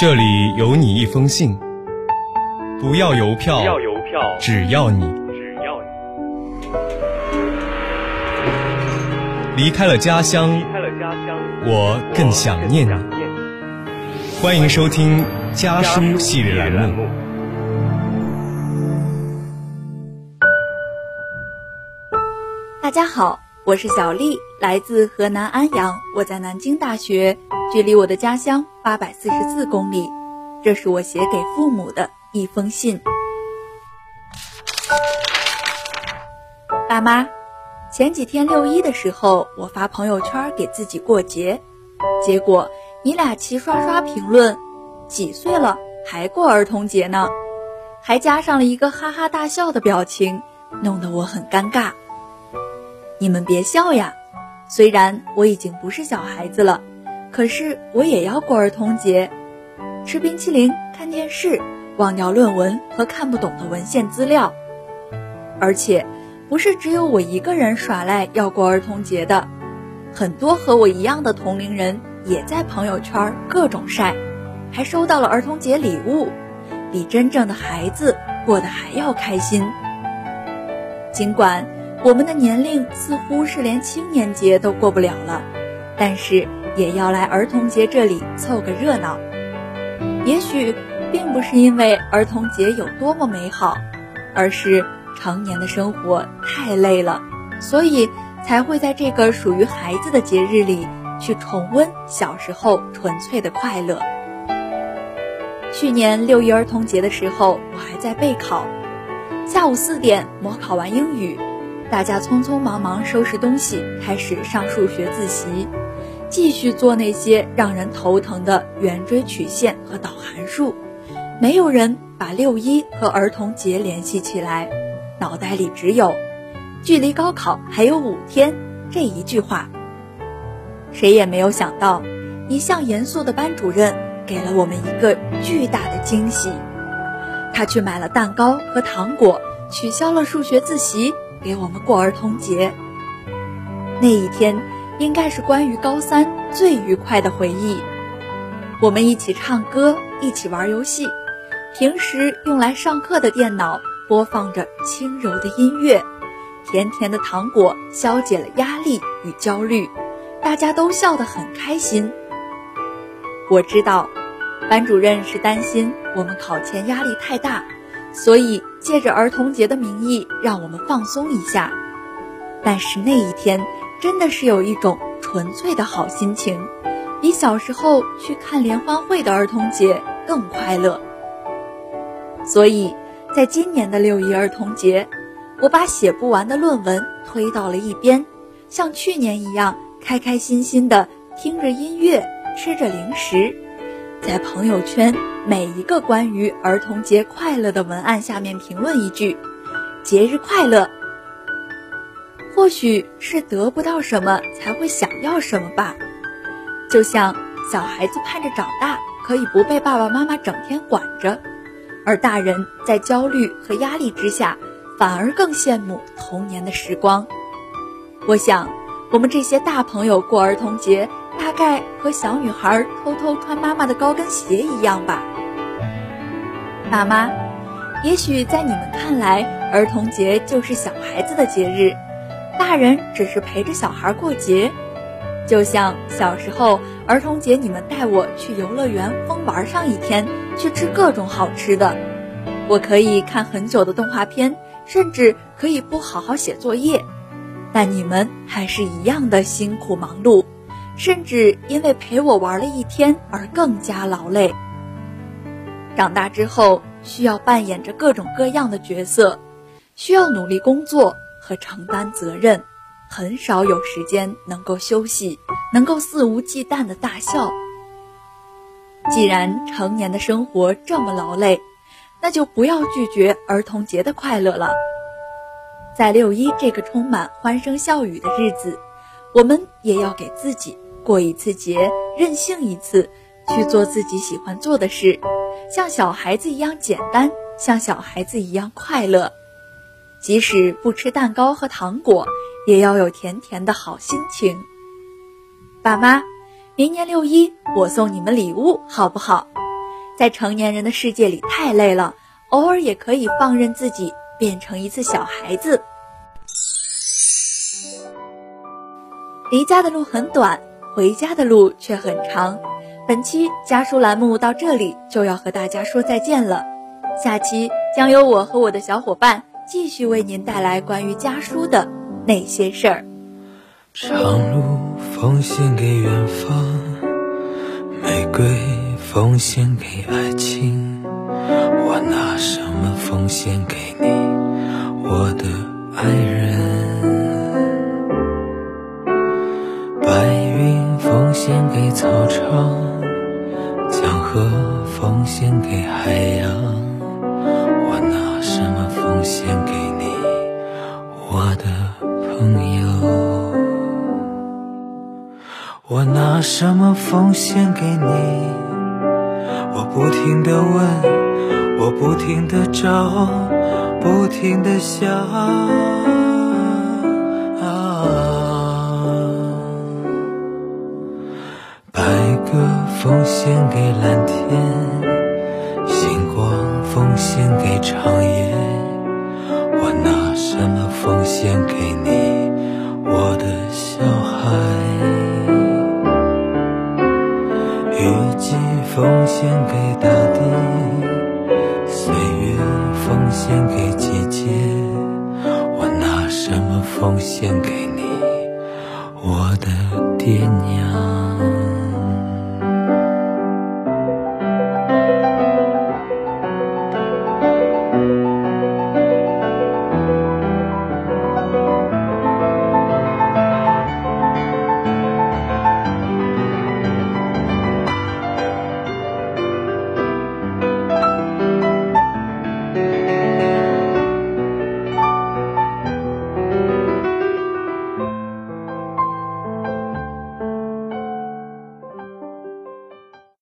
这里有你一封信，不要邮票，不要邮票，只要你只要你离开了家乡离，开了家乡，我更想念你。想念你。欢迎收听家书系列栏目。大家好，我是小丽，来自河南安阳。我在南京大学，距离我的家乡八百四十四公里。这是我写给父母的一封信。爸妈，前几天六一的时候，我发朋友圈给自己过节，结果你俩齐刷刷评论：几岁了还过儿童节呢？还加上了一个哈哈大笑的表情，弄得我很尴尬。你们别笑呀，虽然我已经不是小孩子了，可是我也要过儿童节，吃冰淇淋、看电视，忘掉论文和看不懂的文献资料。而且，不是只有我一个人耍赖要过儿童节的，很多和我一样的同龄人也在朋友圈各种晒，还收到了儿童节礼物，比真正的孩子过得还要开心。尽管。我们的年龄似乎是连青年节都过不了了，但是也要来儿童节这里凑个热闹。也许并不是因为儿童节有多么美好，而是成年的生活太累了，所以才会在这个属于孩子的节日里去重温小时候纯粹的快乐。去年六一儿童节的时候，我还在备考，下午四点模考完英语。大家匆匆忙忙收拾东西，开始上数学自习，继续做那些让人头疼的圆锥曲线和导函数。没有人把六一和儿童节联系起来，脑袋里只有“距离高考还有五天”这一句话。谁也没有想到，一向严肃的班主任给了我们一个巨大的惊喜，他去买了蛋糕和糖果，取消了数学自习。给我们过儿童节，那一天应该是关于高三最愉快的回忆。我们一起唱歌，一起玩游戏，平时用来上课的电脑播放着轻柔的音乐，甜甜的糖果消解了压力与焦虑，大家都笑得很开心。我知道，班主任是担心我们考前压力太大。所以，借着儿童节的名义，让我们放松一下。但是那一天，真的是有一种纯粹的好心情，比小时候去看联欢会的儿童节更快乐。所以，在今年的六一儿童节，我把写不完的论文推到了一边，像去年一样，开开心心的听着音乐，吃着零食，在朋友圈。每一个关于儿童节快乐的文案下面评论一句“节日快乐”，或许是得不到什么才会想要什么吧。就像小孩子盼着长大可以不被爸爸妈妈整天管着，而大人在焦虑和压力之下，反而更羡慕童年的时光。我想，我们这些大朋友过儿童节，大概和小女孩偷偷穿妈妈的高跟鞋一样吧。爸妈，也许在你们看来，儿童节就是小孩子的节日，大人只是陪着小孩过节。就像小时候儿童节，你们带我去游乐园疯玩上一天，去吃各种好吃的，我可以看很久的动画片，甚至可以不好好写作业，但你们还是一样的辛苦忙碌，甚至因为陪我玩了一天而更加劳累。长大之后，需要扮演着各种各样的角色，需要努力工作和承担责任，很少有时间能够休息，能够肆无忌惮的大笑。既然成年的生活这么劳累，那就不要拒绝儿童节的快乐了。在六一这个充满欢声笑语的日子，我们也要给自己过一次节，任性一次，去做自己喜欢做的事。像小孩子一样简单，像小孩子一样快乐，即使不吃蛋糕和糖果，也要有甜甜的好心情。爸妈，明年六一我送你们礼物好不好？在成年人的世界里太累了，偶尔也可以放任自己变成一次小孩子。离家的路很短，回家的路却很长。本期家书栏目到这里就要和大家说再见了，下期将由我和我的小伙伴继续为您带来关于家书的那些事儿。长路奉献给远方，玫瑰奉献给爱情，我拿什么奉献给你，我的爱人？白云奉献给草场。江河奉献给海洋，我的朋友？我拿什么奉献给你？我不停的问，我不停的找，不停的想。白鸽奉献给蓝天，星光奉献给长夜。献给季节。我拿什么奉献给你，我的爹娘？